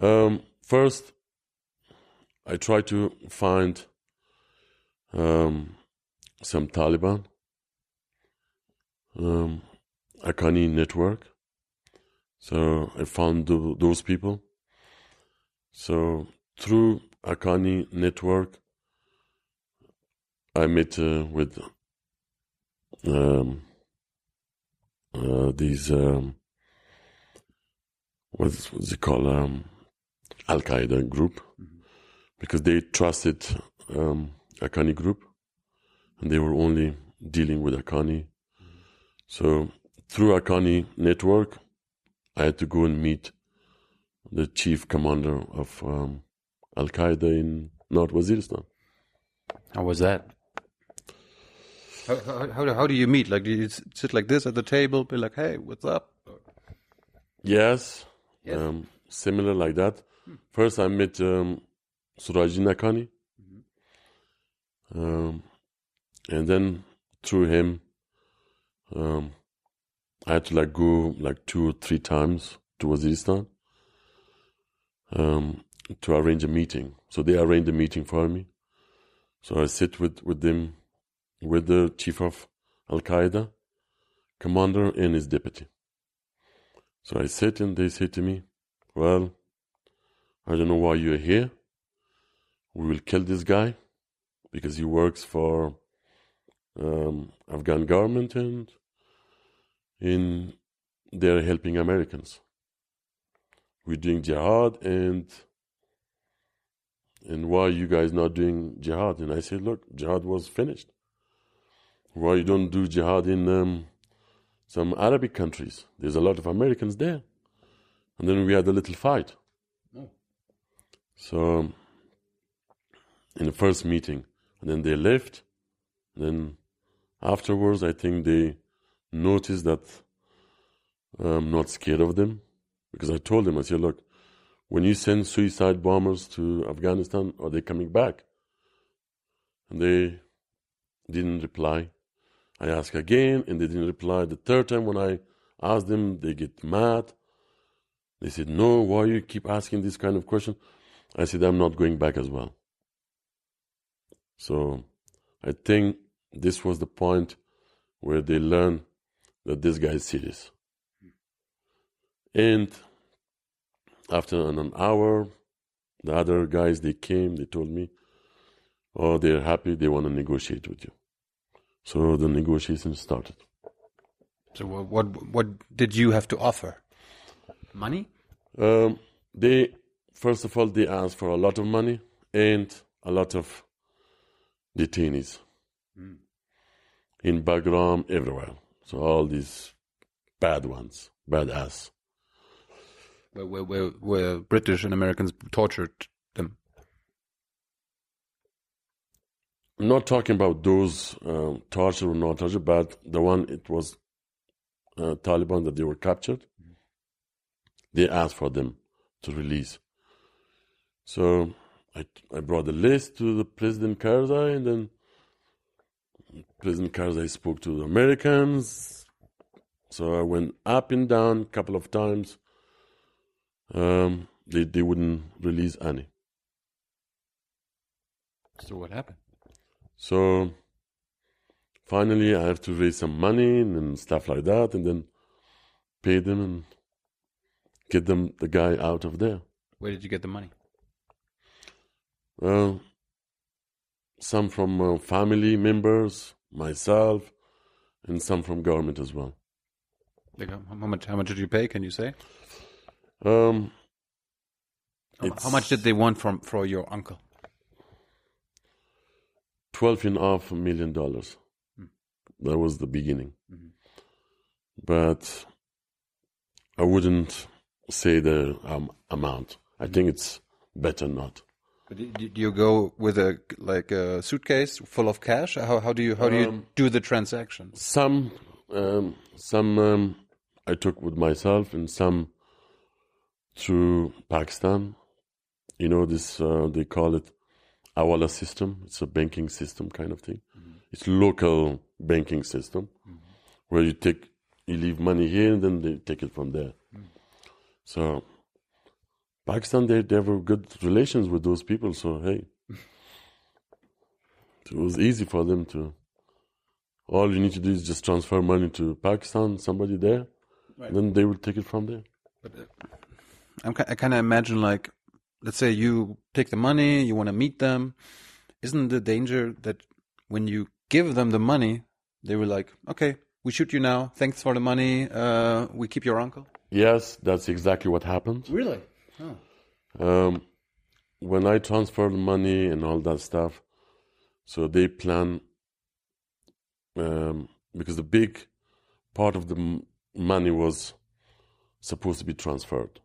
[SPEAKER 2] Um, first, I try to find um, some Taliban, um, Haqqani network. So I found tho- those people. So through Haqqani network, I met uh, with um, uh, these um, what's what's it called um, Al Qaeda group because they trusted um, Haqqani group and they were only dealing with Haqqani. So through Haqqani network, I had to go and meet the chief commander of um, Al Qaeda in North Waziristan.
[SPEAKER 1] How was that? How, how, how, do- you meet? Like, do you sit like this at the table, be like, hey, what's up?
[SPEAKER 2] Yes, Um, similar like that. First, I met um, Sirajuddin Haqqani, um, and then through him, um, I had to like go like two or three times to Waziristan um, to arrange a meeting. So they arranged a meeting for me. So I sit with, with them, with the chief of Al Qaeda, commander, and his deputy. So I sit and they say to me, Well, I don't know why you're here. We will kill this guy because he works for um, Afghan government and in they're helping Americans. We're doing jihad and and why are you guys not doing jihad? And I said, look, jihad was finished. Why you don't do jihad in um, some Arabic countries? There's a lot of Americans there. And then we had a little fight. So in the first meeting, and then they left. And Then afterwards, I think they noticed that I'm not scared of them because I told them, I said, look, when you send suicide bombers to Afghanistan, are they coming back? And they didn't reply. I asked again, and they didn't reply. The third time, when I asked them, they get mad. They said, No, why you keep asking this kind of question? I said, I'm not going back as well. So I think this was the point where they learned that this guy is serious. And after an hour, the other guys they came, they told me, oh, they're happy, they want to negotiate with you. So the negotiation started.
[SPEAKER 1] So what what, what did you have to offer? Money?
[SPEAKER 2] Um, they first of all they asked for a lot of money and a lot of detainees in Bagram, everywhere. So all these bad ones, bad ass.
[SPEAKER 1] Where, where, where, British and Americans tortured them.
[SPEAKER 2] I'm not talking about those torture or not torture, but the one it was uh, Taliban that they were captured. They asked for them to release. So I I brought the list to the President Karzai, and then President Karzai spoke to the Americans. So I went up and down a couple of times. Um, they they wouldn't release any.
[SPEAKER 1] So what happened?
[SPEAKER 2] So finally, I have to raise some money and stuff like that, and then pay them and get them the guy out of there.
[SPEAKER 1] Where did you get the money?
[SPEAKER 2] Uh, some from uh, family members, myself, and some from government as well.
[SPEAKER 1] Like how much? How much did you pay? Can you say?
[SPEAKER 2] Um,
[SPEAKER 1] How, how much did they want from for your uncle?
[SPEAKER 2] twelve and a half million dollars. That was the beginning, but I wouldn't say the um, amount. I think it's better not.
[SPEAKER 1] Did you go with a like a suitcase full of cash? How how do you how do you do the transaction?
[SPEAKER 2] Some, um, some um, I took with myself, and some through Pakistan. You know this? Uh, they call it hawala system. It's a banking system kind of thing. It's local banking system where you take you leave money here and then they take it from there. So Pakistan, they they have good relations with those people. So hey, it was easy for them to. All you need to do is just transfer money to Pakistan, somebody there, then they will take it from there.
[SPEAKER 1] I'm, I kind of imagine like, let's say you take the money, you want to meet them. Isn't the danger that when you give them the money, they were like, okay, we shoot you now. Thanks for the money. Uh, we keep your uncle.
[SPEAKER 2] Yes, that's exactly what happened.
[SPEAKER 1] Really?
[SPEAKER 2] Um, when I transferred money and all that stuff, so they plan um, because the big part of the m- money was supposed to be transferred.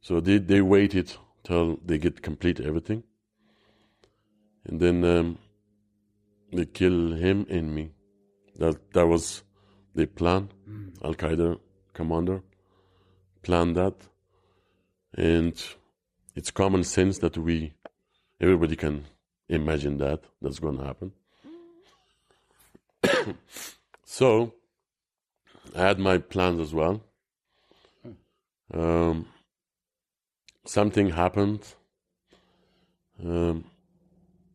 [SPEAKER 2] So they they waited till they get complete everything, and then um, they kill him and me. That that was the plan. Al Qaeda commander planned that and it's common sense that we everybody can imagine that that's going to happen. <coughs> So i had my plans as well. Um, something happened um,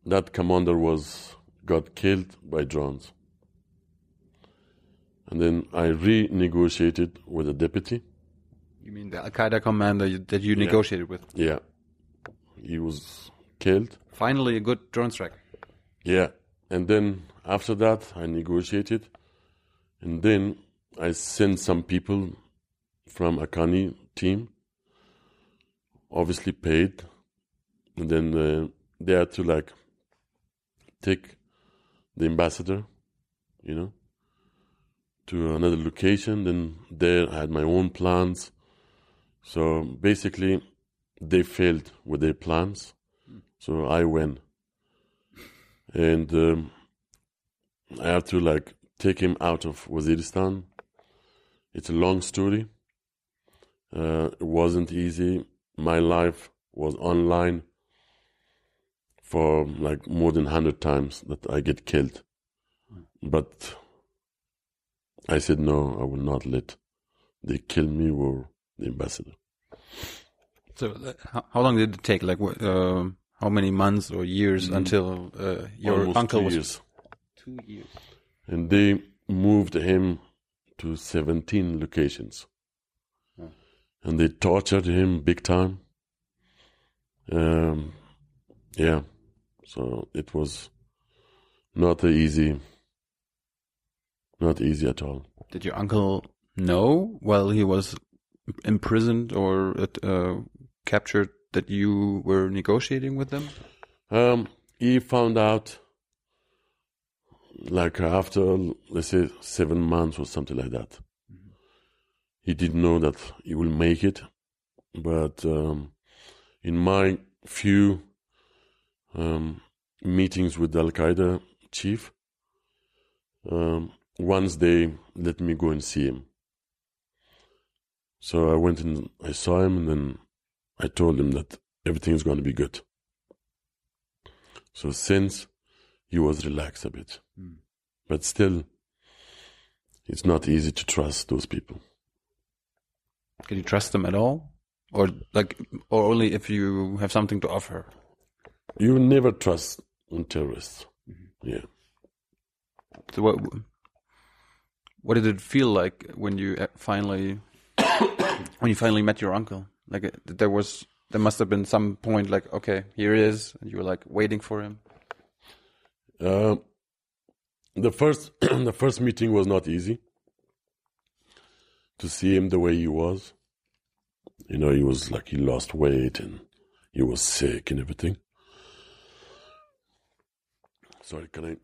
[SPEAKER 2] that commander was got killed by drones. And then i renegotiated with a deputy
[SPEAKER 1] You mean the Al Qaeda commander that you negotiated with?
[SPEAKER 2] yeah he was killed
[SPEAKER 1] Finally, a good drone strike.
[SPEAKER 2] Yeah. And then after that, I negotiated. And then I sent some people from Haqqani team, obviously paid. And then uh, they had to like take the ambassador, you know, to another location. Then there I had my own plans. So basically, they failed with their plans. So I win. And um, I had to like take him out of Waziristan. It's a long story. Uh, it wasn't easy. My life was online for like more than 100 times that I get killed. But I said, no, I will not let they kill me or the ambassador.
[SPEAKER 1] So, uh, how, how long did it take? Like, what, um how many months or years until uh, your
[SPEAKER 2] Almost
[SPEAKER 1] uncle
[SPEAKER 2] two
[SPEAKER 1] was
[SPEAKER 2] years.
[SPEAKER 1] Two years.
[SPEAKER 2] and they moved him to 17 locations. And they tortured him big time. Um, yeah, so it was not easy, not easy at all.
[SPEAKER 1] Did your uncle know while he was imprisoned or uh, captured that you were negotiating with them?
[SPEAKER 2] Um, he found out like after let's say seven months or something like that. He didn't know that he will make it, but um, in my few um, meetings with the Al Qaeda chief, um, once they let me go and see him. So I went and I saw him, and then I told him that everything is going to be good. So since he was relaxed a bit, but still, it's not easy to trust those people.
[SPEAKER 1] Can you trust them at all, or like, or only if you have something to offer?
[SPEAKER 2] You never trust on terrorists. Yeah.
[SPEAKER 1] So what? What did it feel like when you uh, finally, <clears throat> when you finally met your uncle? Like uh, there was, there must have been some point like, okay, here he is, and you were like waiting for him.
[SPEAKER 2] Uh, the first <clears throat> the first meeting was not easy. To see him the way he was, you know, he was like he lost weight and he was sick and everything. Sorry, can I?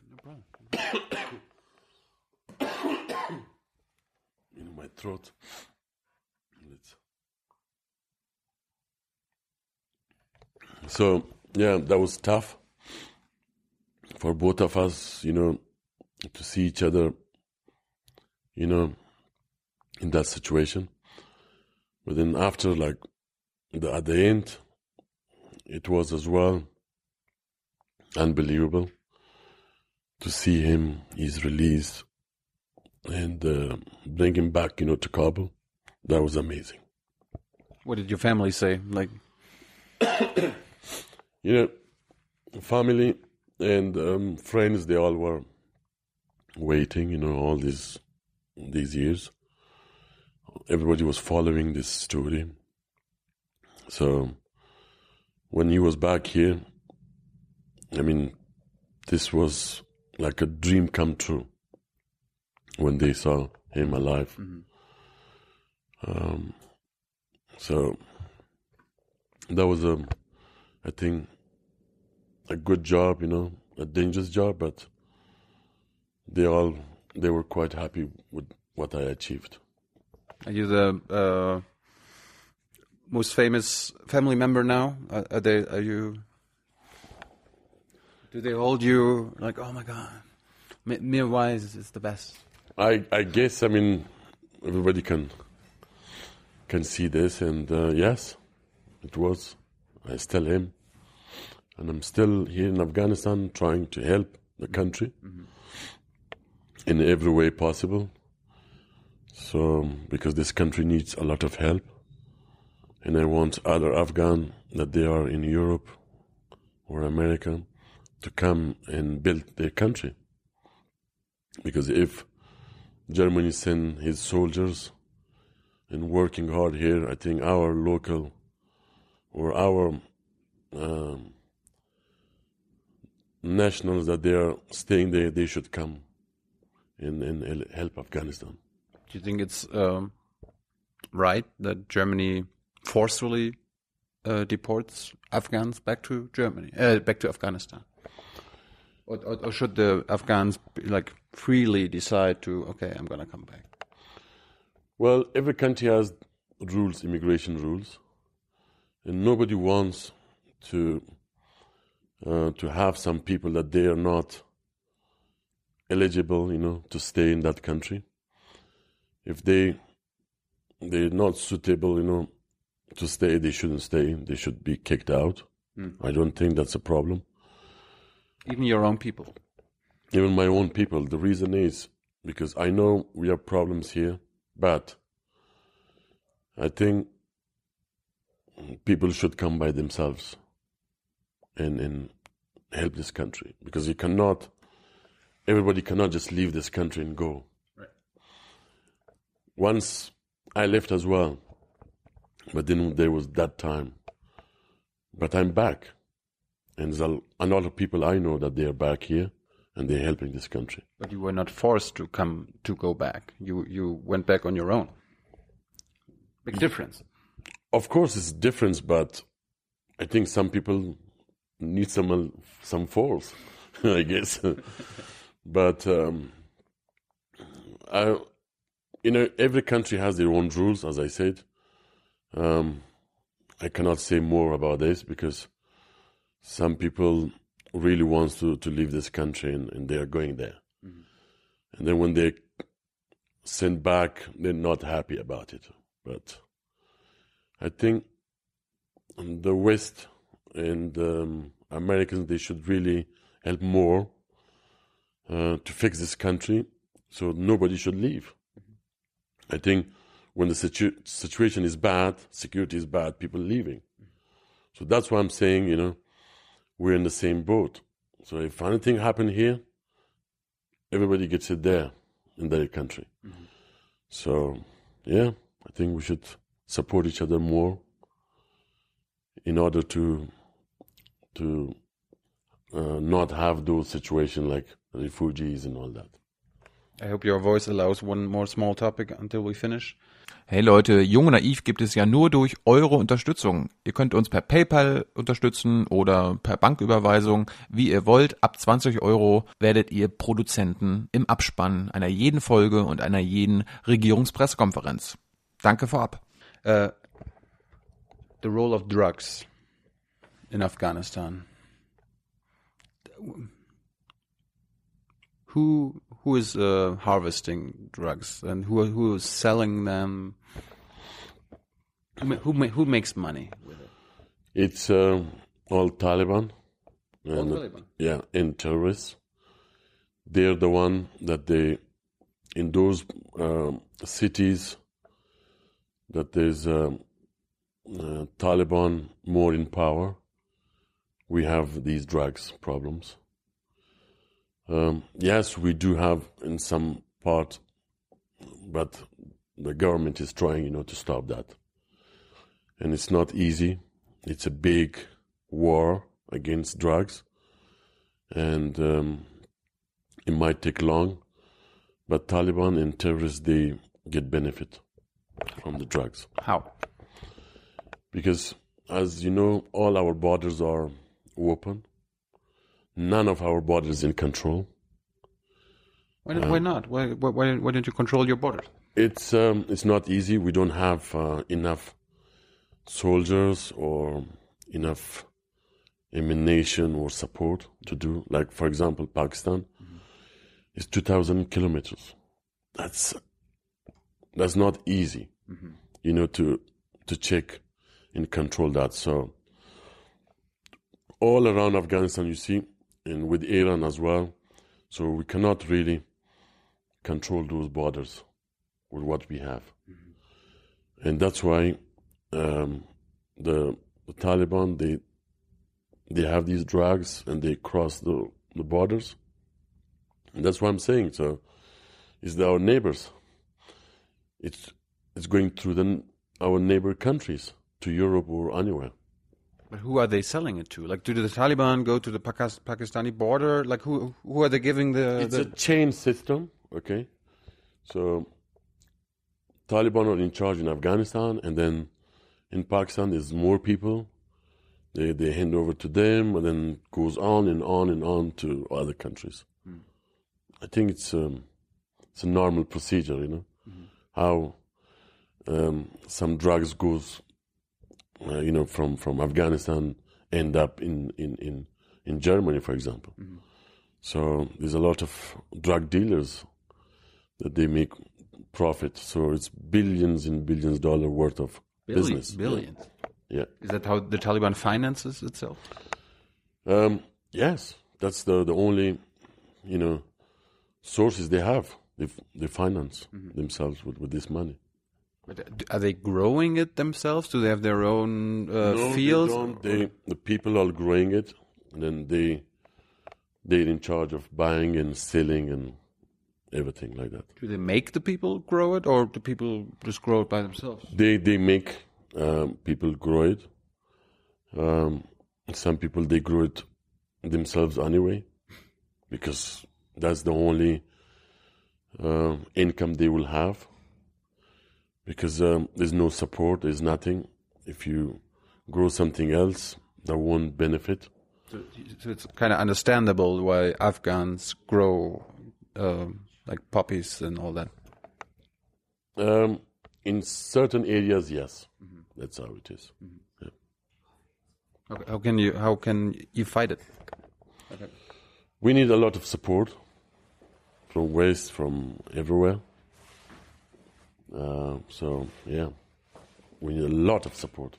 [SPEAKER 2] in <coughs> my throat. It's- So yeah, that was tough for both of us, you know, to see each other, you know, in that situation. But then after, like, the, at the end, it was as well unbelievable to see him. He's released and uh, bring him back, you know, to Kabul. That was amazing.
[SPEAKER 1] What did your family say? Like,
[SPEAKER 2] you know, family and um, friends, they all were waiting, you know, all these these years. Everybody was following this story. So when he was back here, I mean, this was like a dream come true when they saw him alive. Um, so that was a, I think, a good job, you know, a dangerous job, but they all they were quite happy with what I achieved.
[SPEAKER 1] are you the uh, most famous family member now? Are, are they? Are you? Do they hold you like, oh my god, Mi- Mirwais is the best?
[SPEAKER 2] I I guess I mean everybody can can see this, and uh, yes, it was. I still am, and I'm still here in Afghanistan trying to help the country in every way possible. So because this country needs a lot of help, and I want other Afghan that they are in Europe or America to come and build their country. Because if Germany send his soldiers and working hard here, I think our local or our um, nationals that they are staying there, they should come and, and help Afghanistan.
[SPEAKER 1] Do you think it's um, right that Germany forcefully uh, deports Afghans back to Germany, uh, back to Afghanistan? Or, or, or should the Afghans be, like freely decide to, okay, I'm gonna come back?
[SPEAKER 2] Well, every country has rules, immigration rules, and nobody wants to uh, to have some people that they are not eligible, you know, to stay in that country. If they they're not suitable, you know, to stay, they shouldn't stay. They should be kicked out. I don't think that's a problem.
[SPEAKER 1] Even your own people.
[SPEAKER 2] even my own people. The reason is because I know we have problems here, but I think people should come by themselves and, and help this country because you cannot everybody cannot just leave this country and go. Once I left as well, but then there was that time. But I'm back, and there's a, a lot of people I know that they are back here and they're helping this country.
[SPEAKER 1] But you were not forced to come to go back. You you went back on your own. Big difference.
[SPEAKER 2] Of course, it's difference but I think some people need some some force, <laughs> I guess. <laughs> but um, I, you know, every country has their own rules, as I said. Um, I cannot say more about this because some people really wants to, to leave this country and, and they are going there. And then when they send back, they're not happy about it. But I think the West and um, Americans they should really help more uh, to fix this country, so nobody should leave. I think when the situ- situation is bad, security is bad, people leaving. So that's why I'm saying, you know, we're in the same boat. So if anything happened here, everybody gets it there in their country. So yeah, I think we should support each other more in order to to uh, not have those situations like refugees and all that.
[SPEAKER 1] I hope your voice allows one more small topic until we finish.
[SPEAKER 7] Hey Leute, Jung und Naiv gibt es ja nur durch eure Unterstützung. Ihr könnt uns per PayPal unterstützen oder per Banküberweisung, wie ihr wollt. Ab 20 Euro werdet ihr Produzenten im Abspann einer jeden Folge und einer jeden Regierungspressekonferenz. Danke vorab.
[SPEAKER 1] Uh, the role of drugs in Afghanistan. Who who is uh, harvesting drugs and who who is selling them? Who who, who makes money with it?
[SPEAKER 2] It's uh, all Taliban.
[SPEAKER 1] All
[SPEAKER 2] and,
[SPEAKER 1] Taliban.
[SPEAKER 2] Yeah, and terrorists. They're the one that they, in those um, cities, that there's um, uh, Taliban more in power. We have these drugs problems. Um, yes, we do have in some part, but the government is trying, you know, to stop that and it's not easy. It's a big war against drugs, and um, it might take long. But Taliban and terrorists they get benefit from the drugs
[SPEAKER 1] How?
[SPEAKER 2] because, as you know, all our borders are open. None of our borders in control.
[SPEAKER 1] Why, why not? Why, why why don't you control your borders?
[SPEAKER 2] It's um, it's not easy. We don't have uh, enough soldiers or enough emanation or support to do. Like for example, Pakistan is two thousand kilometers. That's that's not easy, you know, to to check and control that. So all around Afghanistan, you see, and with Iran as well. So we cannot really control those borders with what we have, and that's why um, the, the Taliban they they have these drugs and they cross the, the borders. And that's what I'm saying. So, it's our neighbors. It's it's going through the, our neighbor countries to Europe or anywhere.
[SPEAKER 1] But who are they selling it to? Like, do the Taliban go to the Pakistani border? Like, who who are they giving the?
[SPEAKER 2] It's
[SPEAKER 1] the
[SPEAKER 2] a chain system, okay? So Taliban are in charge in Afghanistan, and then in Pakistan there's more people. They they hand over to them, and then goes on and on and on to other countries. I think it's um, it's a normal procedure, you know, how um, some drugs goes, uh, you know, from, from Afghanistan end up in, in, in, in Germany, for example. So there's a lot of drug dealers that they make profit. So it's billions and billions dollar worth of business.
[SPEAKER 1] billions.
[SPEAKER 2] Yeah.
[SPEAKER 1] Is that how the Taliban finances itself?
[SPEAKER 2] Um, yes, that's the the only, you know, sources they have. They they finance themselves with, with this money.
[SPEAKER 1] Are they growing it themselves? Do they have their own uh,
[SPEAKER 2] No, they
[SPEAKER 1] fields?
[SPEAKER 2] don't. They, the people are growing it, and then they they're in charge of buying and selling and everything like that.
[SPEAKER 1] Do they make the people grow it, or do people just grow it by themselves?
[SPEAKER 2] They they make um, people grow it. Um, some people they grow it themselves anyway, because that's the only uh, income they will have. Because um, there's no support, there's nothing. If you grow something else, that won't benefit.
[SPEAKER 1] So it's kind of understandable why Afghans grow um, like poppies and all that.
[SPEAKER 2] Um, in certain areas, yes, that's how it is.
[SPEAKER 1] How, how can you how can you fight it?
[SPEAKER 2] We need a lot of support from West, from everywhere. Uh, so yeah, we need a lot of support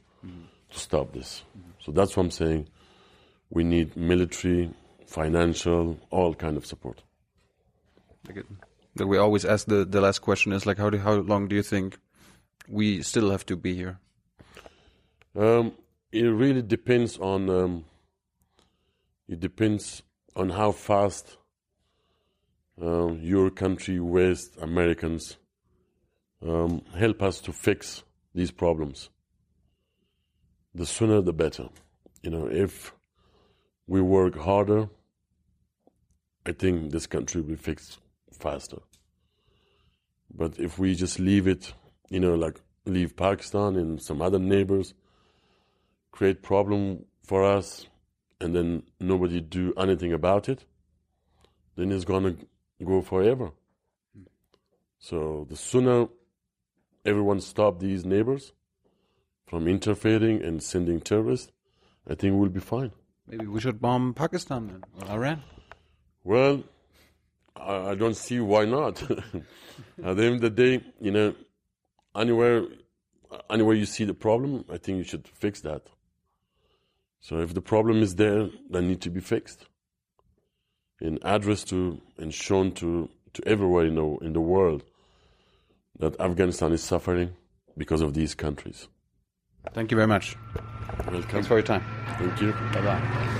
[SPEAKER 2] to stop this. So that's what I'm saying. We need military, financial, all kind of support.
[SPEAKER 1] That we always ask the the last question is like how do, how long do you think we still have to be here?
[SPEAKER 2] Um, it really depends on. Um, it depends on how fast um, your country, West Americans, um, help us to fix these problems. The sooner, the better. You know, if we work harder, I think this country will be fixed faster. But if we just leave it, you know, like leave Pakistan and some other neighbors, create problem for us, and then nobody do anything about it, then it's gonna go forever. So the sooner everyone stop these neighbors from interfering and sending terrorists, I think we'll be fine.
[SPEAKER 1] Maybe we should bomb Pakistan then, or Iran.
[SPEAKER 2] Well, I, don't see why not. <laughs> At the end of the day, you know, anywhere, anywhere you see the problem, I think you should fix that. So if the problem is there, that need to be fixed and addressed to and shown to, to everywhere in the, in the world that Afghanistan is suffering because of these countries.
[SPEAKER 1] Thank you very much.
[SPEAKER 2] Welcome.
[SPEAKER 1] Thanks for your time.
[SPEAKER 2] Thank you.
[SPEAKER 1] Bye bye.